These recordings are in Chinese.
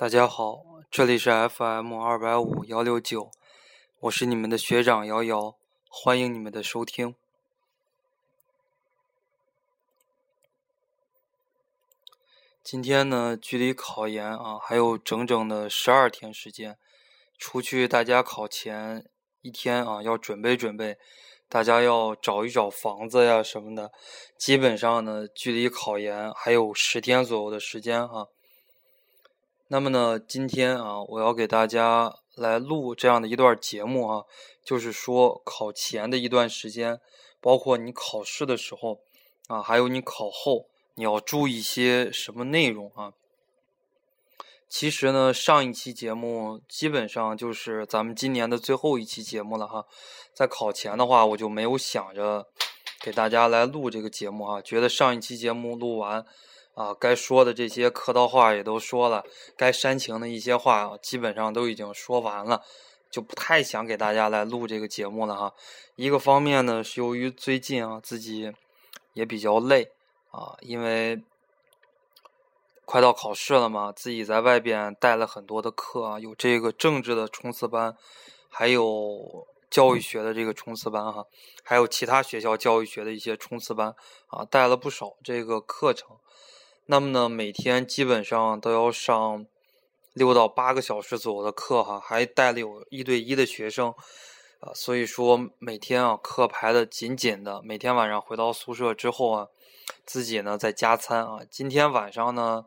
大家好，这里是 FM 二百五幺六九，我是你们的学长瑶瑶，欢迎你们的收听。今天呢，距离考研啊还有整整的十二天时间，除去大家考前一天啊要准备准备，大家要找一找房子呀什么的，基本上呢，距离考研还有十天左右的时间啊。那么呢，今天啊，我要给大家来录这样的一段节目啊，就是说考前的一段时间，包括你考试的时候啊，还有你考后，你要注意一些什么内容啊？其实呢，上一期节目基本上就是咱们今年的最后一期节目了哈，在考前的话，我就没有想着给大家来录这个节目啊，觉得上一期节目录完。啊，该说的这些客套话也都说了，该煽情的一些话啊，基本上都已经说完了，就不太想给大家来录这个节目了哈。一个方面呢，是由于最近啊自己也比较累啊，因为快到考试了嘛，自己在外边带了很多的课啊，有这个政治的冲刺班，还有教育学的这个冲刺班哈，还有其他学校教育学的一些冲刺班啊，带了不少这个课程。那么呢，每天基本上都要上六到八个小时左右的课哈，还带了有一对一的学生啊，所以说每天啊课排的紧紧的。每天晚上回到宿舍之后啊，自己呢在加餐啊。今天晚上呢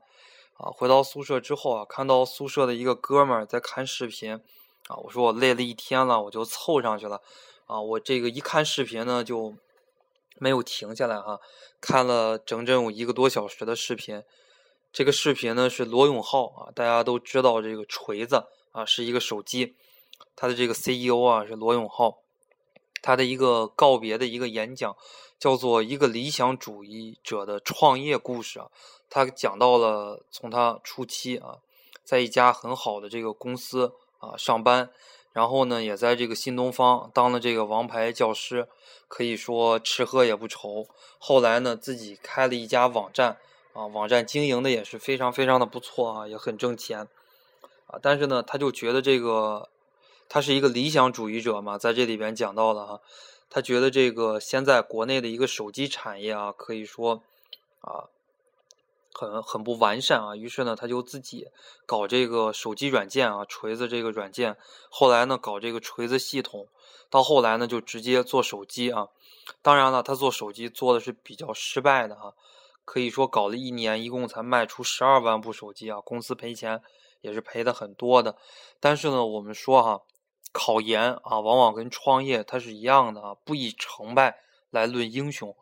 啊回到宿舍之后啊，看到宿舍的一个哥们儿在看视频啊，我说我累了一天了，我就凑上去了啊。我这个一看视频呢就。没有停下来哈，看了整整有一个多小时的视频。这个视频呢是罗永浩啊，大家都知道这个锤子啊是一个手机，他的这个 CEO 啊是罗永浩，他的一个告别的一个演讲叫做一个理想主义者的创业故事啊。他讲到了从他初期啊，在一家很好的这个公司啊上班。然后呢，也在这个新东方当了这个王牌教师，可以说吃喝也不愁。后来呢，自己开了一家网站，啊，网站经营的也是非常非常的不错啊，也很挣钱，啊，但是呢，他就觉得这个，他是一个理想主义者嘛，在这里边讲到了哈，他觉得这个现在国内的一个手机产业啊，可以说，啊。很很不完善啊，于是呢，他就自己搞这个手机软件啊，锤子这个软件。后来呢，搞这个锤子系统，到后来呢，就直接做手机啊。当然了，他做手机做的是比较失败的哈，可以说搞了一年，一共才卖出十二万部手机啊，公司赔钱也是赔的很多的。但是呢，我们说哈，考研啊，往往跟创业它是一样的啊，不以成败来论英雄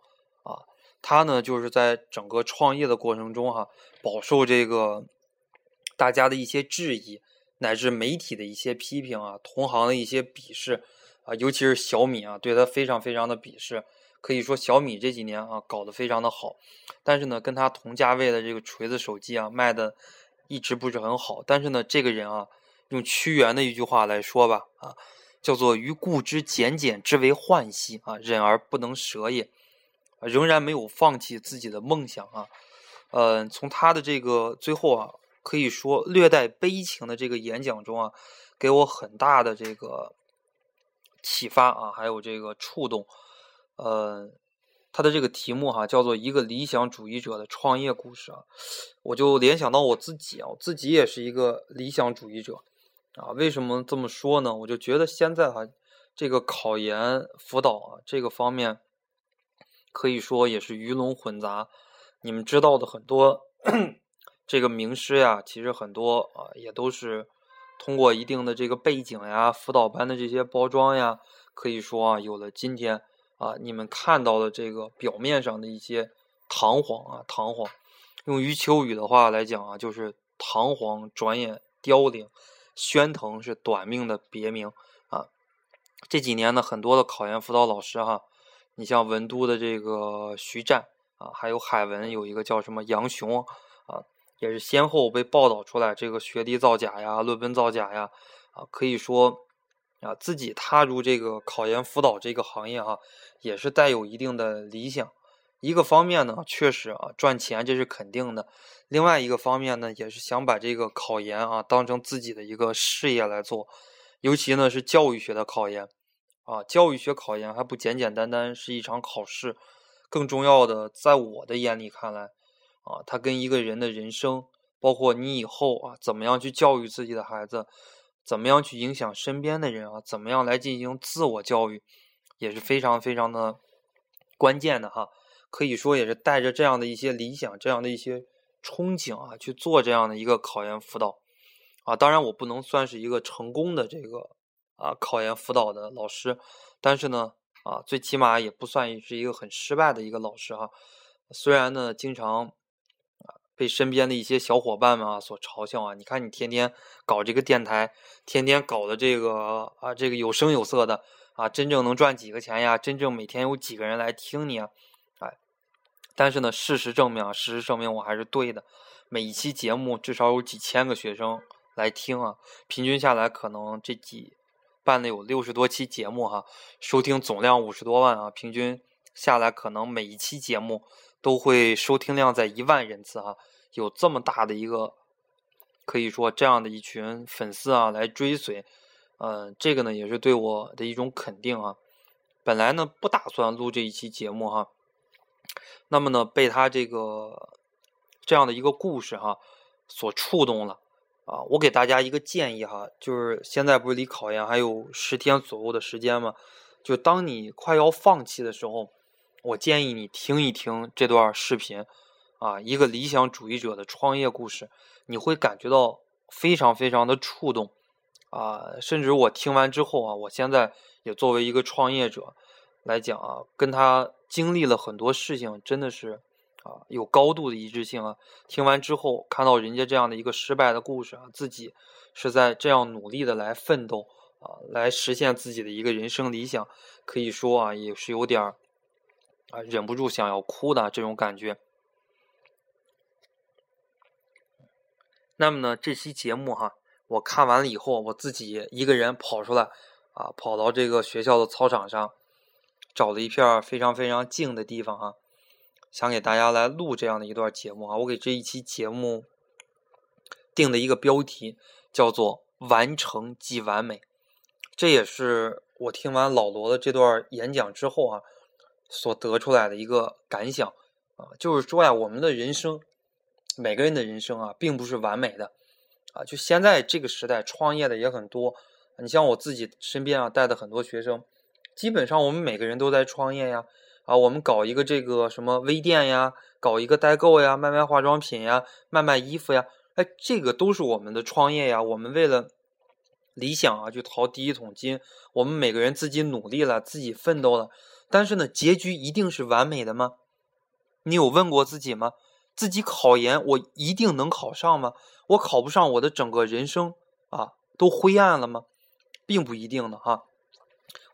啊。他呢，就是在整个创业的过程中，哈，饱受这个大家的一些质疑，乃至媒体的一些批评啊，同行的一些鄙视啊，尤其是小米啊，对他非常非常的鄙视。可以说小米这几年啊，搞得非常的好，但是呢，跟他同价位的这个锤子手机啊，卖的一直不是很好。但是呢，这个人啊，用屈原的一句话来说吧，啊，叫做“于故之简简之为患兮啊，忍而不能舍也”。仍然没有放弃自己的梦想啊，呃，从他的这个最后啊，可以说略带悲情的这个演讲中啊，给我很大的这个启发啊，还有这个触动。呃，他的这个题目哈，叫做一个理想主义者的创业故事啊，我就联想到我自己啊，我自己也是一个理想主义者啊。为什么这么说呢？我就觉得现在哈，这个考研辅导啊，这个方面。可以说也是鱼龙混杂，你们知道的很多这个名师呀，其实很多啊也都是通过一定的这个背景呀、辅导班的这些包装呀，可以说啊有了今天啊你们看到的这个表面上的一些堂皇啊堂皇，用余秋雨的话来讲啊，就是堂皇转眼凋零，喧腾是短命的别名啊。这几年呢，很多的考研辅导老师哈。你像文都的这个徐湛啊，还有海文有一个叫什么杨雄啊，也是先后被报道出来这个学历造假呀、论文造假呀啊，可以说啊自己踏入这个考研辅导这个行业哈，也是带有一定的理想。一个方面呢，确实啊赚钱这是肯定的；另外一个方面呢，也是想把这个考研啊当成自己的一个事业来做，尤其呢是教育学的考研啊，教育学考研还不简简单单是一场考试，更重要的，在我的眼里看来啊，它跟一个人的人生，包括你以后啊怎么样去教育自己的孩子，怎么样去影响身边的人啊，怎么样来进行自我教育，也是非常非常的关键的哈。可以说也是带着这样的一些理想，这样的一些憧憬啊，去做这样的一个考研辅导啊。当然，我不能算是一个成功的这个啊考研辅导的老师，但是呢啊，最起码也不算是一个很失败的一个老师哈。虽然呢，经常啊被身边的一些小伙伴们啊所嘲笑啊，你看你天天搞这个电台，天天搞的这个啊这个有声有色的啊，真正能赚几个钱呀？真正每天有几个人来听你啊？但是呢，事实证明啊，事实证明我还是对的。每一期节目至少有几千个学生来听啊，平均下来可能这几办了有六十多期节目哈，收听总量五十多万啊，平均下来可能每一期节目都会收听量在一万人次哈，有这么大的一个可以说这样的一群粉丝啊来追随，嗯，这个呢也是对我的一种肯定啊。本来呢不打算录这一期节目哈。那么呢，被他这个这样的一个故事哈所触动了啊！我给大家一个建议哈，就是现在不是离考研还有十天左右的时间吗？就当你快要放弃的时候，我建议你听一听这段视频啊，一个理想主义者的创业故事，你会感觉到非常非常的触动啊！甚至我听完之后啊，我现在也作为一个创业者来讲啊，跟他。经历了很多事情，真的是啊，有高度的一致性啊。听完之后，看到人家这样的一个失败的故事啊，自己是在这样努力的来奋斗啊，来实现自己的一个人生理想，可以说啊，也是有点儿啊，忍不住想要哭的这种感觉。那么呢，这期节目哈，我看完了以后，我自己一个人跑出来啊，跑到这个学校的操场上。找了一片非常非常静的地方哈，想给大家来录这样的一段节目啊。我给这一期节目定的一个标题叫做“完成即完美”，这也是我听完老罗的这段演讲之后啊所得出来的一个感想啊，就是说呀，我们的人生，每个人的人生啊，并不是完美的啊。就现在这个时代，创业的也很多，你像我自己身边啊带的很多学生。基本上我们每个人都在创业呀，啊我们搞一个这个什么微店呀，搞一个代购呀，卖卖化妆品呀，卖卖衣服呀，哎，这个都是我们的创业呀。我们为了理想啊，去淘第一桶金，我们每个人自己努力了，自己奋斗了。但是呢，结局一定是完美的吗？你有问过自己吗？自己考研，我一定能考上吗？我考不上，我的整个人生啊，都灰暗了吗？并不一定的哈。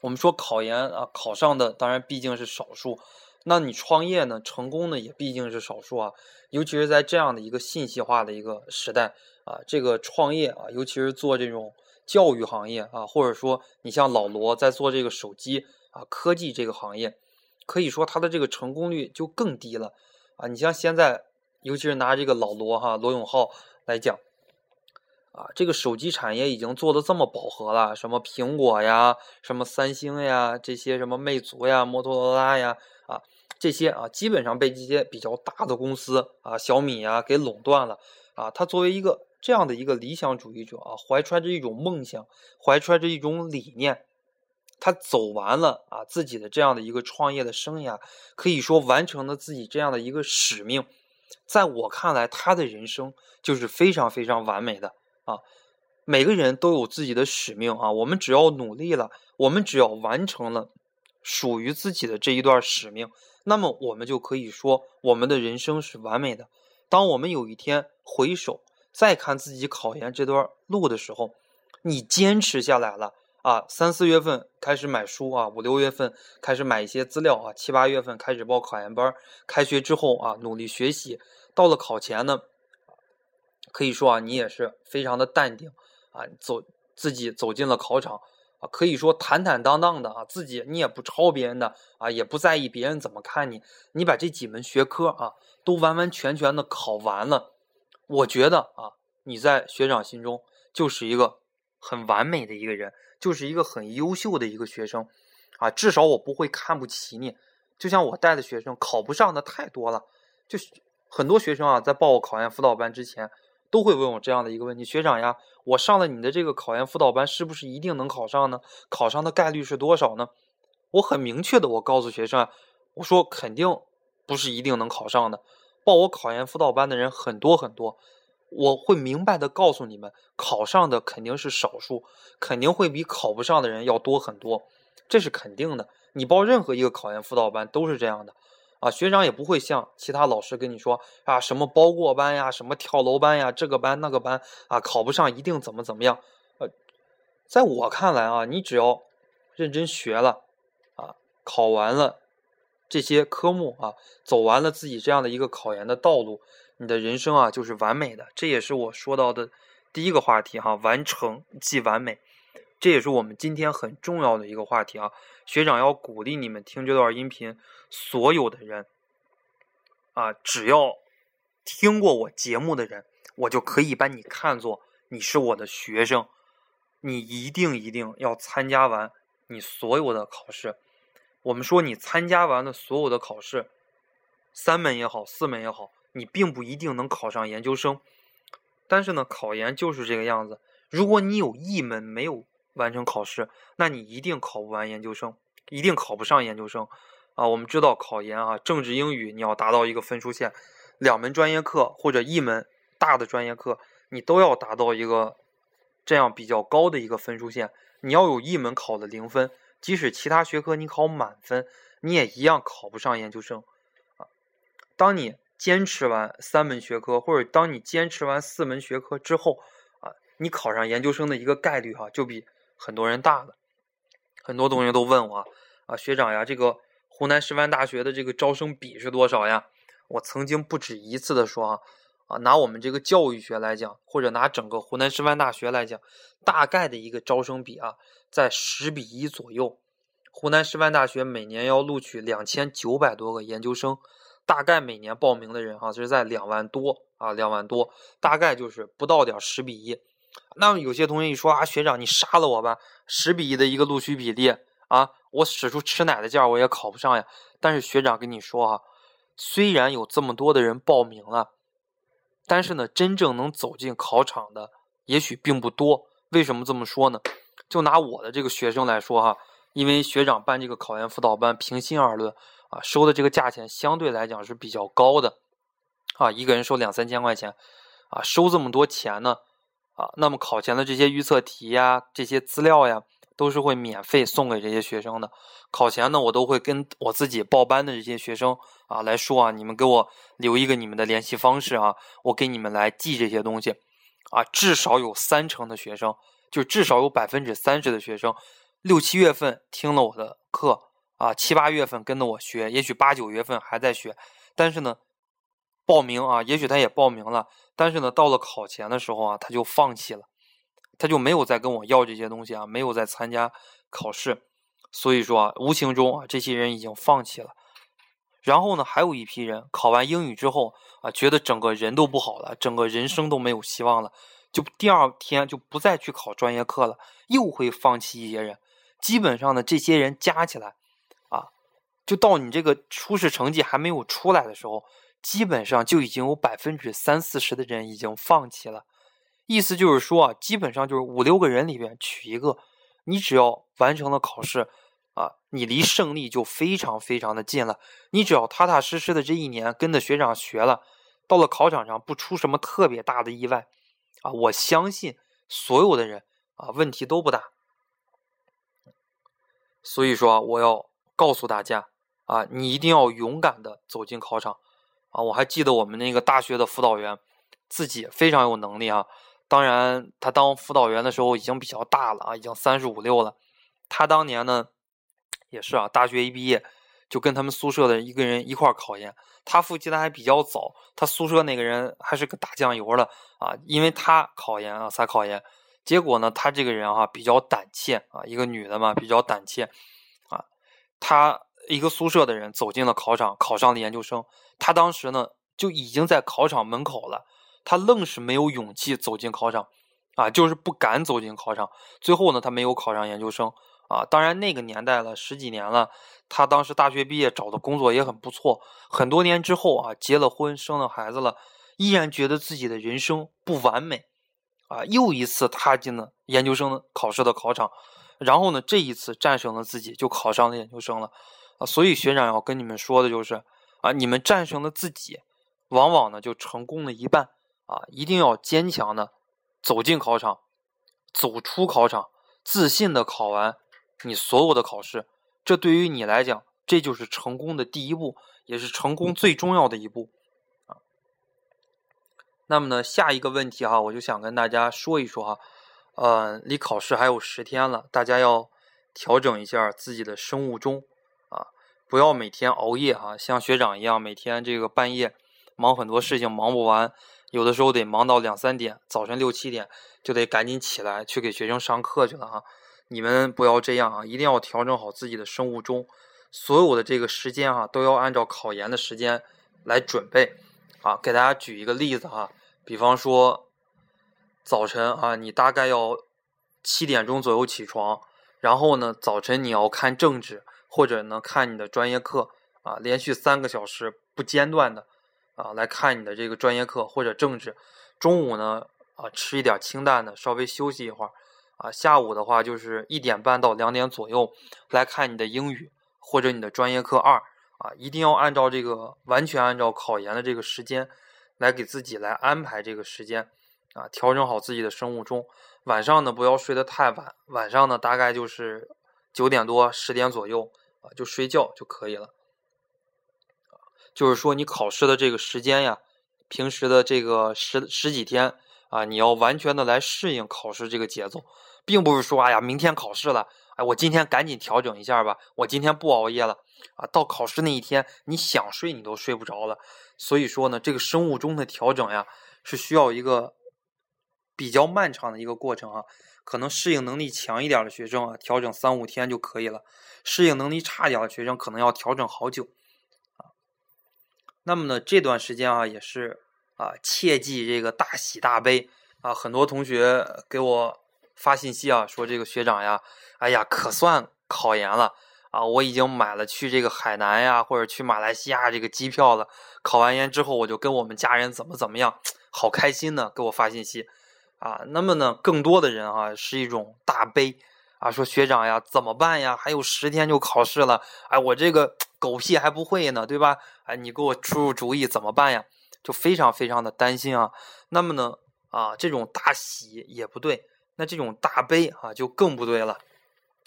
我们说考研啊，考上的当然毕竟是少数，那你创业呢，成功的也毕竟是少数啊。尤其是在这样的一个信息化的一个时代啊，这个创业啊，尤其是做这种教育行业啊，或者说你像老罗在做这个手机啊科技这个行业，可以说他的这个成功率就更低了啊。你像现在，尤其是拿这个老罗哈罗永浩来讲。啊，这个手机产业已经做的这么饱和了，什么苹果呀，什么三星呀，这些什么魅族呀、摩托罗拉呀，啊，这些啊，基本上被这些比较大的公司啊，小米呀给垄断了。啊，他作为一个这样的一个理想主义者啊，怀揣着一种梦想，怀揣着一种理念，他走完了啊自己的这样的一个创业的生涯，可以说完成了自己这样的一个使命。在我看来，他的人生就是非常非常完美的。啊，每个人都有自己的使命啊！我们只要努力了，我们只要完成了属于自己的这一段使命，那么我们就可以说我们的人生是完美的。当我们有一天回首再看自己考研这段路的时候，你坚持下来了啊！三四月份开始买书啊，五六月份开始买一些资料啊，七八月份开始报考研班，开学之后啊，努力学习，到了考前呢。可以说啊，你也是非常的淡定啊，走自己走进了考场啊，可以说坦坦荡荡的啊，自己你也不抄别人的啊，也不在意别人怎么看你，你把这几门学科啊都完完全全的考完了，我觉得啊，你在学长心中就是一个很完美的一个人，就是一个很优秀的一个学生啊，至少我不会看不起你。就像我带的学生考不上的太多了，就很多学生啊，在报我考研辅导班之前。都会问我这样的一个问题：学长呀，我上了你的这个考研辅导班，是不是一定能考上呢？考上的概率是多少呢？我很明确的，我告诉学生，我说肯定不是一定能考上的。报我考研辅导班的人很多很多，我会明白的告诉你们，考上的肯定是少数，肯定会比考不上的人要多很多，这是肯定的。你报任何一个考研辅导班都是这样的。啊，学长也不会像其他老师跟你说啊，什么包过班呀，什么跳楼班呀，这个班那个班啊，考不上一定怎么怎么样。呃，在我看来啊，你只要认真学了啊，考完了这些科目啊，走完了自己这样的一个考研的道路，你的人生啊就是完美的。这也是我说到的第一个话题哈，完成即完美。这也是我们今天很重要的一个话题啊！学长要鼓励你们听这段音频，所有的人啊，只要听过我节目的人，我就可以把你看作你是我的学生，你一定一定要参加完你所有的考试。我们说你参加完了所有的考试，三门也好，四门也好，你并不一定能考上研究生。但是呢，考研就是这个样子，如果你有一门没有。完成考试，那你一定考不完研究生，一定考不上研究生啊！我们知道考研啊，政治、英语你要达到一个分数线，两门专业课或者一门大的专业课，你都要达到一个这样比较高的一个分数线。你要有一门考的零分，即使其他学科你考满分，你也一样考不上研究生啊！当你坚持完三门学科，或者当你坚持完四门学科之后啊，你考上研究生的一个概率哈，就比很多人大了，很多同学都问我啊，学长呀，这个湖南师范大学的这个招生比是多少呀？我曾经不止一次的说啊，啊，拿我们这个教育学来讲，或者拿整个湖南师范大学来讲，大概的一个招生比啊，在十比一左右。湖南师范大学每年要录取两千九百多个研究生，大概每年报名的人哈，就是在两万多啊，两万多，大概就是不到点十比一。那么有些同学一说啊，学长你杀了我吧，十比一的一个录取比例啊，我使出吃奶的劲儿我也考不上呀。但是学长跟你说哈，虽然有这么多的人报名了，但是呢，真正能走进考场的也许并不多。为什么这么说呢？就拿我的这个学生来说哈，因为学长办这个考研辅导班，平心而论啊，收的这个价钱相对来讲是比较高的啊，一个人收两三千块钱啊，收这么多钱呢。啊，那么考前的这些预测题呀，这些资料呀，都是会免费送给这些学生的。考前呢，我都会跟我自己报班的这些学生啊来说啊，你们给我留一个你们的联系方式啊，我给你们来寄这些东西。啊，至少有三成的学生，就至少有百分之三十的学生，六七月份听了我的课啊，七八月份跟着我学，也许八九月份还在学，但是呢。报名啊，也许他也报名了，但是呢，到了考前的时候啊，他就放弃了，他就没有再跟我要这些东西啊，没有再参加考试，所以说啊，无形中啊，这些人已经放弃了。然后呢，还有一批人考完英语之后啊，觉得整个人都不好了，整个人生都没有希望了，就第二天就不再去考专业课了，又会放弃一些人。基本上呢，这些人加起来啊，就到你这个初试成绩还没有出来的时候。基本上就已经有百分之三四十的人已经放弃了，意思就是说啊，基本上就是五六个人里边取一个，你只要完成了考试，啊，你离胜利就非常非常的近了。你只要踏踏实实的这一年跟着学长学了，到了考场上不出什么特别大的意外，啊，我相信所有的人啊问题都不大。所以说，我要告诉大家啊，你一定要勇敢的走进考场。啊，我还记得我们那个大学的辅导员，自己非常有能力啊。当然，他当辅导员的时候已经比较大了啊，已经三十五六了。他当年呢，也是啊，大学一毕业就跟他们宿舍的一个人一块考研。他复习的还比较早，他宿舍那个人还是个打酱油的啊，因为他考研啊才考研。结果呢，他这个人哈比较胆怯啊，一个女的嘛比较胆怯啊，他一个宿舍的人走进了考场，考上了研究生。他当时呢就已经在考场门口了，他愣是没有勇气走进考场啊，就是不敢走进考场。最后呢，他没有考上研究生啊。当然那个年代了，十几年了，他当时大学毕业找的工作也很不错。很多年之后啊，结了婚，生了孩子了，依然觉得自己的人生不完美。啊，又一次踏进了研究生考试的考场，然后呢，这一次战胜了自己，就考上了研究生了。啊，所以学长要跟你们说的就是，啊，你们战胜了自己，往往呢就成功了一半。啊，一定要坚强的走进考场，走出考场，自信的考完你所有的考试。这对于你来讲，这就是成功的第一步，也是成功最重要的一步。啊那么呢，下一个问题哈，我就想跟大家说一说哈，呃，离考试还有十天了，大家要调整一下自己的生物钟，不要每天熬夜哈，像学长一样每天这个半夜忙很多事情忙不完，有的时候得忙到两三点，早晨六七点就得赶紧起来去给学生上课去了啊。你们不要这样啊，一定要调整好自己的生物钟，所有的这个时间哈，都要按照考研的时间来准备啊。给大家举一个例子哈。比方说，早晨啊，你大概要七点钟左右起床，然后呢，早晨你要看政治，或者呢看你的专业课啊，连续三个小时不间断的啊来看你的这个专业课或者政治。中午呢啊吃一点清淡的，稍微休息一会儿啊。下午的话就是一点半到两点左右来看你的英语或者你的专业课二啊，一定要按照这个完全按照考研的这个时间。来给自己来安排这个时间，啊，调整好自己的生物钟。晚上呢，不要睡得太晚。晚上呢，大概就是九点多、十点左右啊，就睡觉就可以了。就是说，你考试的这个时间呀，平时的这个十十几天啊，你要完全的来适应考试这个节奏，并不是说，哎呀，明天考试了，哎，我今天赶紧调整一下吧，我今天不熬夜了啊，到考试那一天，你想睡你都睡不着了。所以说呢，这个生物钟的调整呀，是需要一个比较漫长的一个过程啊。可能适应能力强一点的学生啊，调整三五天就可以了；适应能力差一点的学生，可能要调整好久啊。那么呢，这段时间啊，也是啊，切记这个大喜大悲啊。很多同学给我发信息啊，说这个学长呀，哎呀，可算考研了。啊，我已经买了去这个海南呀，或者去马来西亚这个机票了。考完研之后，我就跟我们家人怎么怎么样，好开心呢，给我发信息。啊，那么呢，更多的人啊是一种大悲啊，说学长呀，怎么办呀？还有十天就考试了，哎，我这个狗屁还不会呢，对吧？哎，你给我出出主意怎么办呀？就非常非常的担心啊。那么呢，啊，这种大喜也不对，那这种大悲啊就更不对了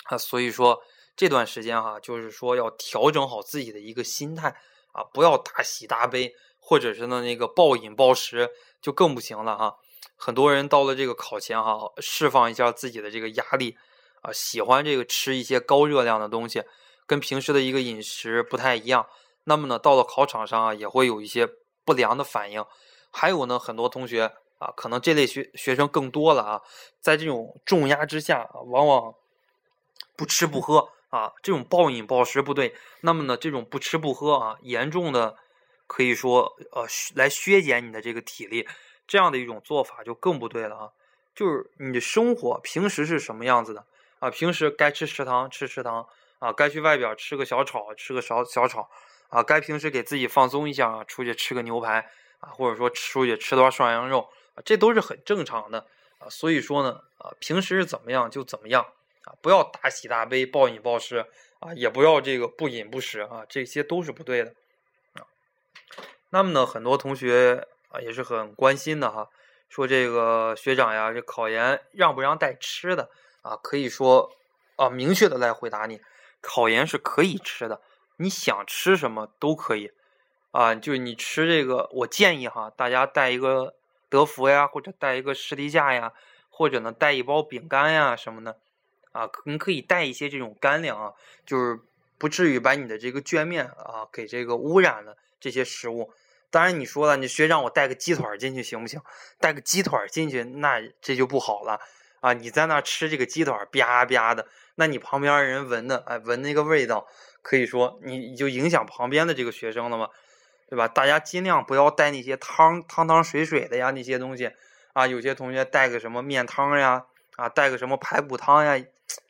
啊。所以说。这段时间哈，就是说要调整好自己的一个心态啊，不要大喜大悲，或者是呢那个暴饮暴食，就更不行了哈。很多人到了这个考前哈，释放一下自己的这个压力啊，喜欢这个吃一些高热量的东西，跟平时的一个饮食不太一样。那么呢，到了考场上啊，也会有一些不良的反应。还有呢，很多同学啊，可能这类学学生更多了啊，在这种重压之下，往往不吃不喝。啊，这种暴饮暴食不对。那么呢，这种不吃不喝啊，严重的可以说呃来削减你的这个体力，这样的一种做法就更不对了啊。就是你的生活平时是什么样子的啊？平时该吃食堂吃食堂啊，该去外边吃个小炒吃个小小炒啊，该平时给自己放松一下啊，出去吃个牛排啊，或者说出去吃段涮羊肉啊，这都是很正常的啊。所以说呢啊，平时是怎么样就怎么样。啊，不要大喜大悲、暴饮暴食啊，也不要这个不饮不食啊，这些都是不对的啊。那么呢，很多同学啊也是很关心的哈，说这个学长呀，这考研让不让带吃的啊？可以说啊，明确的来回答你，考研是可以吃的，你想吃什么都可以啊。就是你吃这个，我建议哈，大家带一个德芙呀，或者带一个士力架呀，或者呢带一包饼干呀什么的。啊，你可以带一些这种干粮啊，就是不至于把你的这个卷面啊给这个污染了这些食物。当然你说了，你学长我带个鸡腿进去行不行？带个鸡腿进去那这就不好了啊，你在那吃这个鸡腿儿吧吧的，那你旁边人闻的，哎，闻那个味道，可以说你就影响旁边的这个学生了嘛，对吧？大家尽量不要带那些汤汤汤水水的呀，那些东西啊，有些同学带个什么面汤呀，啊，带个什么排骨汤呀，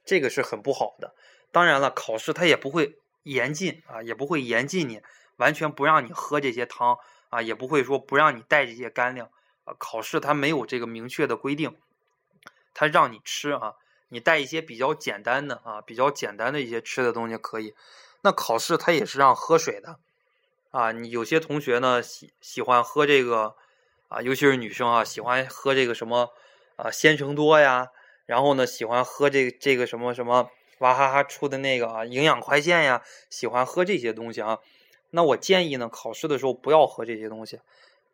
这个是很不好的。当然了，考试他也不会严禁啊，也不会严禁你完全不让你喝这些汤啊，也不会说不让你带这些干粮啊。考试他没有这个明确的规定。他让你吃啊，你带一些比较简单的啊，比较简单的一些吃的东西可以。那考试他也是让喝水的啊。你有些同学呢喜喜欢喝这个啊，尤其是女生啊，喜欢喝这个什么啊鲜橙多呀，然后呢喜欢喝这这个什么什么娃哈哈出的那个啊营养快线呀，喜欢喝这些东西啊。那我建议呢，考试的时候不要喝这些东西，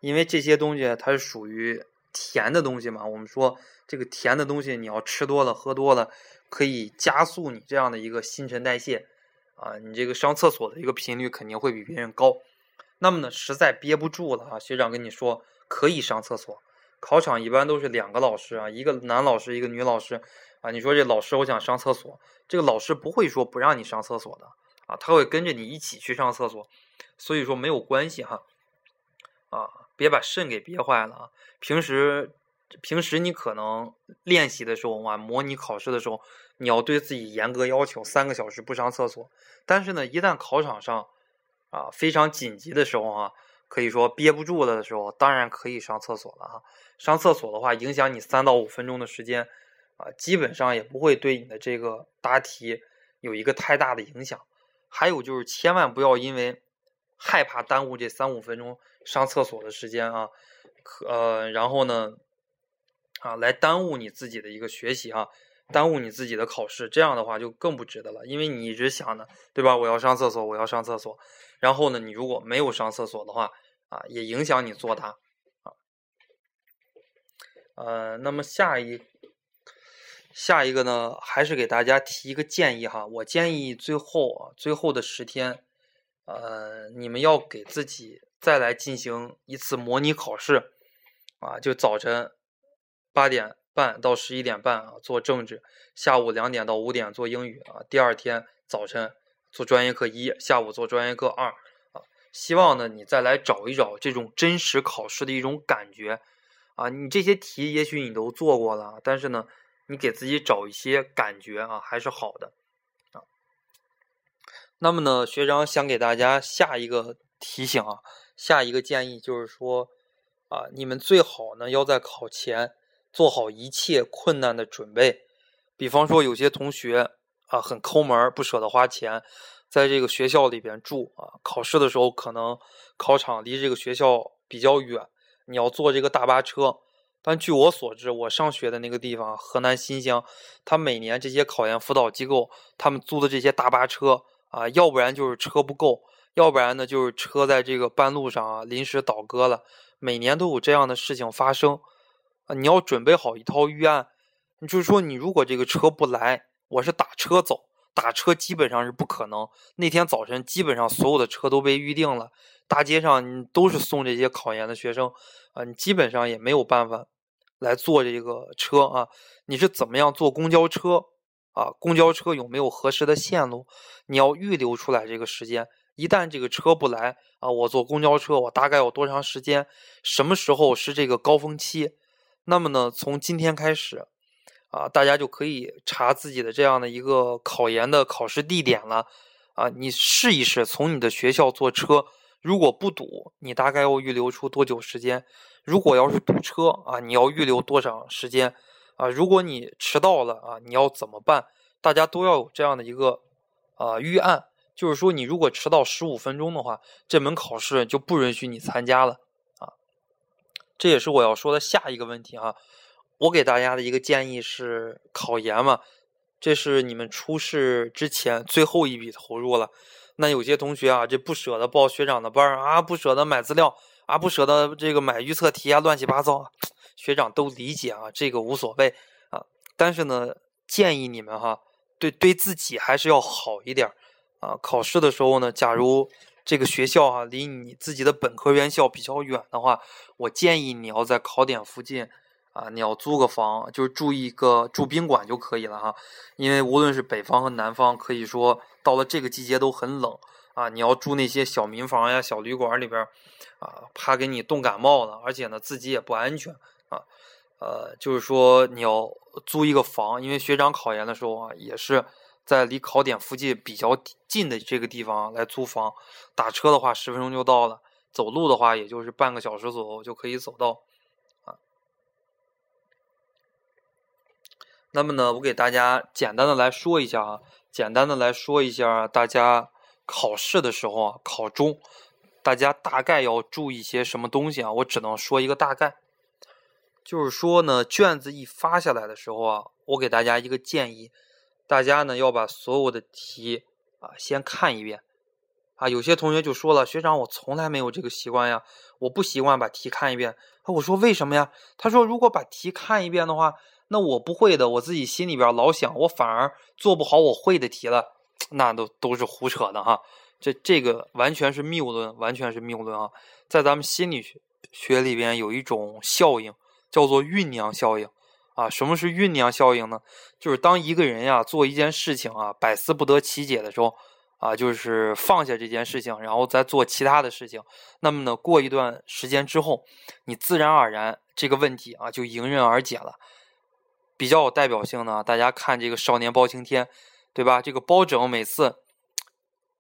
因为这些东西它是属于甜的东西嘛。我们说。这个甜的东西你要吃多了喝多了，可以加速你这样的一个新陈代谢，啊，你这个上厕所的一个频率肯定会比别人高。那么呢，实在憋不住了啊，学长跟你说可以上厕所。考场一般都是两个老师啊，一个男老师一个女老师啊。你说这老师我想上厕所，这个老师不会说不让你上厕所的啊，他会跟着你一起去上厕所，所以说没有关系哈，啊，别把肾给憋坏了啊。平时。平时你可能练习的时候啊，模拟考试的时候，你要对自己严格要求，三个小时不上厕所。但是呢，一旦考场上啊非常紧急的时候啊，可以说憋不住了的时候，当然可以上厕所了哈。上厕所的话，影响你三到五分钟的时间啊，基本上也不会对你的这个答题有一个太大的影响。还有就是，千万不要因为害怕耽误这三五分钟上厕所的时间啊，呃，然后呢。啊，来耽误你自己的一个学习啊，耽误你自己的考试，这样的话就更不值得了。因为你一直想呢，对吧？我要上厕所，我要上厕所。然后呢，你如果没有上厕所的话，啊，也影响你作答啊。呃，那么下一下一个呢，还是给大家提一个建议哈。我建议最后啊，最后的十天，呃，你们要给自己再来进行一次模拟考试啊，就早晨。八点半到十一点半啊，做政治；下午两点到五点做英语啊。第二天早晨做专业课一，下午做专业课二啊。希望呢，你再来找一找这种真实考试的一种感觉啊。你这些题也许你都做过了，但是呢，你给自己找一些感觉啊，还是好的啊。那么呢，学长想给大家下一个提醒啊，下一个建议就是说啊，你们最好呢要在考前。做好一切困难的准备，比方说有些同学啊很抠门，不舍得花钱，在这个学校里边住啊，考试的时候可能考场离这个学校比较远，你要坐这个大巴车。但据我所知，我上学的那个地方河南新乡，他每年这些考研辅导机构他们租的这些大巴车啊，要不然就是车不够，要不然呢就是车在这个半路上啊临时倒戈了，每年都有这样的事情发生。啊，你要准备好一套预案，就是说，你如果这个车不来，我是打车走，打车基本上是不可能。那天早晨，基本上所有的车都被预定了，大街上你都是送这些考研的学生，啊，你基本上也没有办法来坐这个车啊。你是怎么样坐公交车啊？公交车有没有合适的线路？你要预留出来这个时间。一旦这个车不来啊，我坐公交车，我大概要多长时间？什么时候是这个高峰期？那么呢，从今天开始，啊，大家就可以查自己的这样的一个考研的考试地点了，啊，你试一试从你的学校坐车，如果不堵，你大概要预留出多久时间？如果要是堵车啊，你要预留多长时间？啊，如果你迟到了啊，你要怎么办？大家都要有这样的一个啊预案，就是说你如果迟到十五分钟的话，这门考试就不允许你参加了啊。这也是我要说的下一个问题啊！我给大家的一个建议是，考研嘛，这是你们初试之前最后一笔投入了。那有些同学啊，这不舍得报学长的班啊，不舍得买资料啊，不舍得这个买预测题啊，乱七八糟。学长都理解啊，这个无所谓啊。但是呢，建议你们哈，对对自己还是要好一点啊。考试的时候呢，假如。这个学校啊，离你自己的本科院校比较远的话，我建议你要在考点附近啊，你要租个房，就是住一个住宾馆就可以了哈。因为无论是北方和南方，可以说到了这个季节都很冷啊。你要住那些小民房呀、小旅馆里边啊，怕给你冻感冒了，而且呢自己也不安全啊。呃，就是说你要租一个房，因为学长考研的时候啊，也是在离考点附近比较近的这个地方来租房，打车的话十分钟就到了，走路的话也就是半个小时左右就可以走到。啊那么呢，我给大家简单的来说一下啊，简单的来说一下，大家考试的时候啊，考中，大家大概要注意些什么东西啊？我只能说一个大概，就是说呢，卷子一发下来的时候啊，我给大家一个建议，大家呢要把所有的题啊先看一遍啊。有些同学就说了，学长，我从来没有这个习惯呀，我不习惯把题看一遍。我说为什么呀？他说如果把题看一遍的话。那我不会的，我自己心里边老想，我反而做不好我会的题了，那都都是胡扯的哈。这这个完全是谬论，完全是谬论啊！在咱们心理学学里边有一种效应，叫做酝酿效应啊。什么是酝酿效应呢？就是当一个人呀做一件事情啊百思不得其解的时候啊，就是放下这件事情，然后再做其他的事情。那么呢，过一段时间之后，你自然而然这个问题啊就迎刃而解了。比较有代表性呢，大家看这个《少年包青天》，对吧？这个包拯每次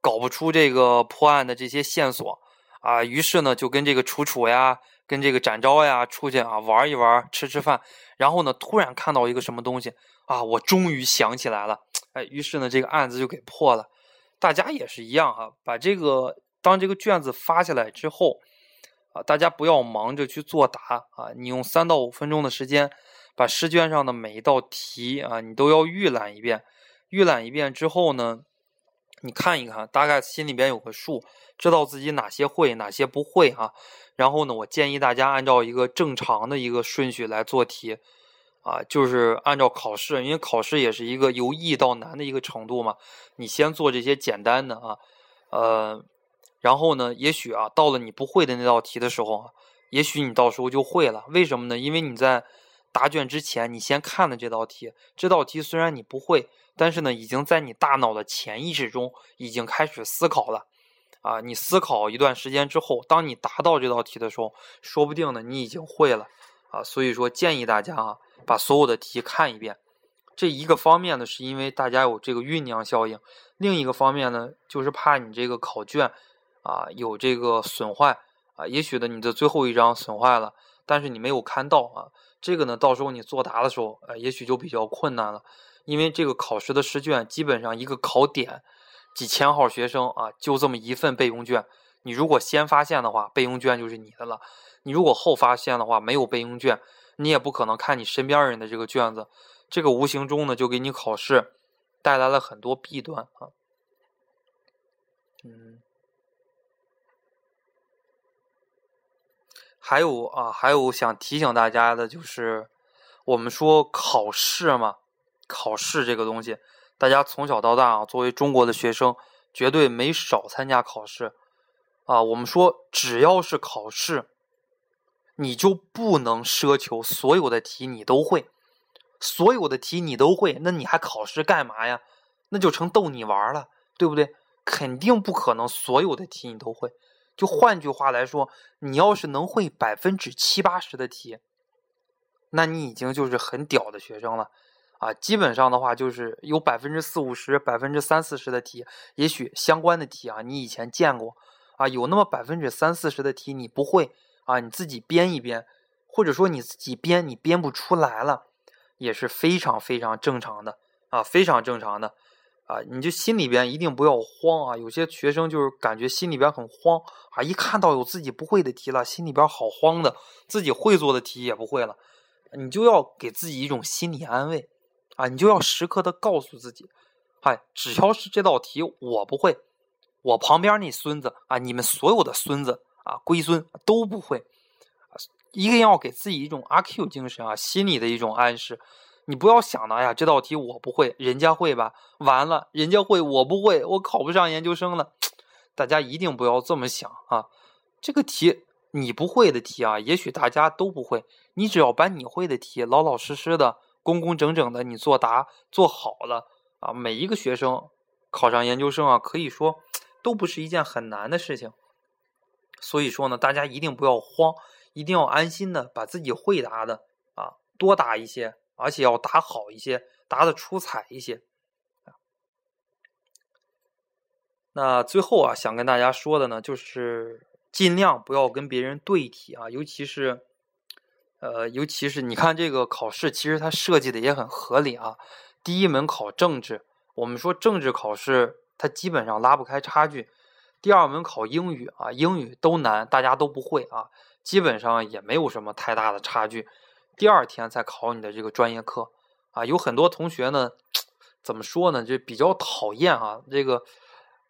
搞不出这个破案的这些线索啊，于是呢就跟这个楚楚呀、跟这个展昭呀出去啊玩一玩、吃吃饭，然后呢突然看到一个什么东西啊，我终于想起来了，哎，于是呢这个案子就给破了。大家也是一样哈，把这个当这个卷子发下来之后啊，大家不要忙着去作答啊，你用三到五分钟的时间。把试卷上的每一道题啊，你都要预览一遍。预览一遍之后呢，你看一看，大概心里边有个数，知道自己哪些会，哪些不会啊。然后呢，我建议大家按照一个正常的一个顺序来做题啊，就是按照考试，因为考试也是一个由易到难的一个程度嘛。你先做这些简单的啊，呃，然后呢，也许啊，到了你不会的那道题的时候啊，也许你到时候就会了。为什么呢？因为你在答卷之前，你先看了这道题。这道题虽然你不会，但是呢，已经在你大脑的潜意识中已经开始思考了。啊，你思考一段时间之后，当你答到这道题的时候，说不定呢，你已经会了。啊，所以说建议大家啊，把所有的题看一遍。这一个方面呢，是因为大家有这个酝酿效应；另一个方面呢，就是怕你这个考卷啊有这个损坏啊。也许呢，你的最后一张损坏了，但是你没有看到啊。这个呢，到时候你作答的时候，呃，也许就比较困难了，因为这个考试的试卷基本上一个考点几千号学生啊，就这么一份备用卷。你如果先发现的话，备用卷就是你的了；你如果后发现的话，没有备用卷，你也不可能看你身边人的这个卷子，这个无形中呢，就给你考试带来了很多弊端啊。嗯。还有啊，还有想提醒大家的就是，我们说考试嘛，考试这个东西，大家从小到大啊，作为中国的学生，绝对没少参加考试啊。我们说，只要是考试，你就不能奢求所有的题你都会，所有的题你都会，那你还考试干嘛呀？那就成逗你玩了，对不对？肯定不可能所有的题你都会。就换句话来说，你要是能会百分之七八十的题，那你已经就是很屌的学生了啊！基本上的话，就是有百分之四五十、百分之三四十的题，也许相关的题啊，你以前见过啊，有那么百分之三四十的题你不会啊，你自己编一编，或者说你自己编你编不出来了，也是非常非常正常的啊，非常正常的。啊，你就心里边一定不要慌啊！有些学生就是感觉心里边很慌啊，一看到有自己不会的题了，心里边好慌的，自己会做的题也不会了，你就要给自己一种心理安慰啊，你就要时刻的告诉自己，嗨，只要是这道题我不会，我旁边那孙子啊，你们所有的孙子啊，龟孙都不会，一定要给自己一种阿 Q 精神啊，心理的一种暗示。你不要想的，哎呀，这道题我不会，人家会吧？完了，人家会，我不会，我考不上研究生了。大家一定不要这么想啊！这个题你不会的题啊，也许大家都不会，你只要把你会的题老老实实的、工工整整的你作答做好了啊，每一个学生考上研究生啊，可以说都不是一件很难的事情。所以说呢，大家一定不要慌，一定要安心的把自己会答的啊多答一些，而且要答好一些，答的出彩一些。那最后啊，想跟大家说的呢，就是尽量不要跟别人对题啊，尤其是，呃，尤其是你看这个考试，其实它设计的也很合理啊。第一门考政治，我们说政治考试它基本上拉不开差距。第二门考英语啊，英语都难，大家都不会啊，基本上也没有什么太大的差距。第二天再考你的这个专业课啊，有很多同学呢，怎么说呢，就比较讨厌啊，这个。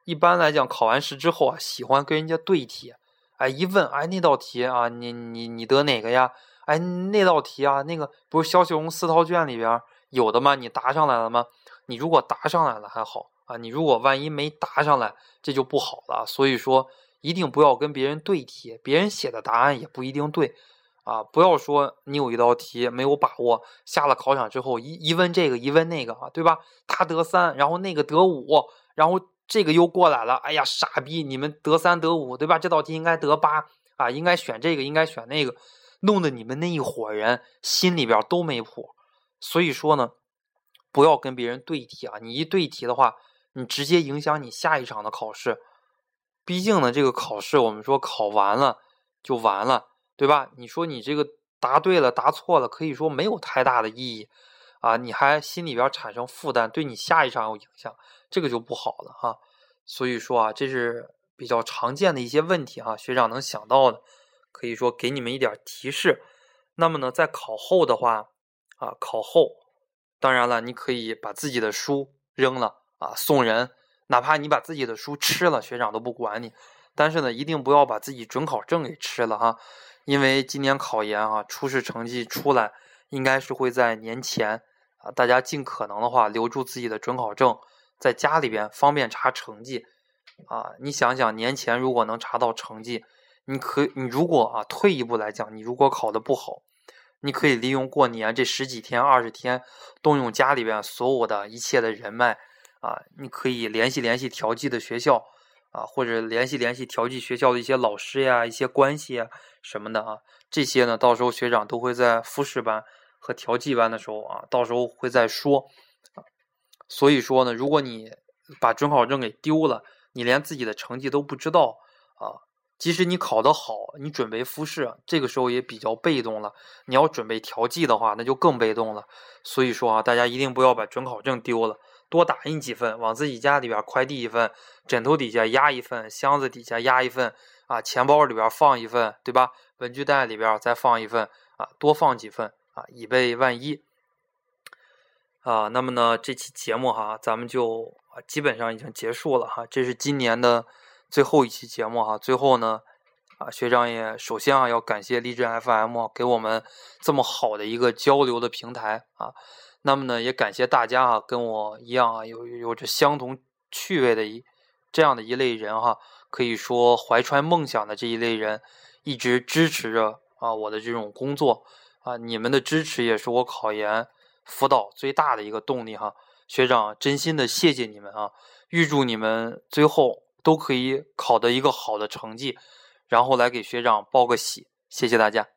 一般来讲，考完试之后啊，喜欢跟人家对题。哎，一问，哎，那道题啊，你你你得哪个呀？哎，那道题啊，那个不是肖秀荣四套卷里边有的吗？你答上来了吗？你如果答上来了还好啊，你如果万一没答上来，这就不好了。所以说，一定不要跟别人对题，别人写的答案也不一定对啊。不要说你有一道题没有把握，下了考场之后一一问这个一问那个啊，对吧？他得三，然后那个得五，然后。这个又过来了，哎呀，傻逼！你们得三得五，对吧？这道题应该得八啊，应该选这个，应该选那个，弄得你们那一伙人心里边都没谱。所以说呢，不要跟别人对题啊！你一对题的话，你直接影响你下一场的考试。毕竟呢，这个考试我们说考完了就完了，对吧？你说你这个答对了，答错了，可以说没有太大的意义。啊，你还心里边产生负担，对你下一场有影响，这个就不好了哈。所以说啊，这是比较常见的一些问题哈，学长能想到的，可以说给你们一点提示。那么呢，在考后的话，啊，考后，当然了，你可以把自己的书扔了啊，送人，哪怕你把自己的书吃了，学长都不管你。但是呢，一定不要把自己准考证给吃了哈，因为今年考研啊，初试成绩出来，应该是会在年前啊。大家尽可能的话留住自己的准考证，在家里边方便查成绩啊！你想想，年前如果能查到成绩，你可你如果啊退一步来讲，你如果考的不好，你可以利用过年这十几天、二十天，动用家里边所有的一切的人脉啊，你可以联系联系调剂的学校啊，或者联系联系调剂学校的一些老师呀、一些关系啊什么的啊，这些呢，到时候学长都会在复试班。和调剂班的时候啊，到时候会再说。所以说呢，如果你把准考证给丢了，你连自己的成绩都不知道啊。即使你考得好，你准备复试，这个时候也比较被动了。你要准备调剂的话，那就更被动了。所以说啊，大家一定不要把准考证丢了，多打印几份，往自己家里边快递一份，枕头底下压一份，箱子底下压一份啊，钱包里边放一份，对吧？文具袋里边再放一份啊，多放几份。啊，以备万一。啊，那么呢，这期节目哈，咱们就啊基本上已经结束了哈。这是今年的最后一期节目哈。最后呢，啊学长也首先啊要感谢励志 FM 给我们这么好的一个交流的平台啊。那么呢，也感谢大家啊，跟我一样啊，有有着相同趣味的一这样的一类人哈。可以说怀揣梦想的这一类人，一直支持着啊我的这种工作。啊，你们的支持也是我考研辅导最大的一个动力哈，学长真心的谢谢你们啊！预祝你们最后都可以考得一个好的成绩，然后来给学长报个喜，谢谢大家。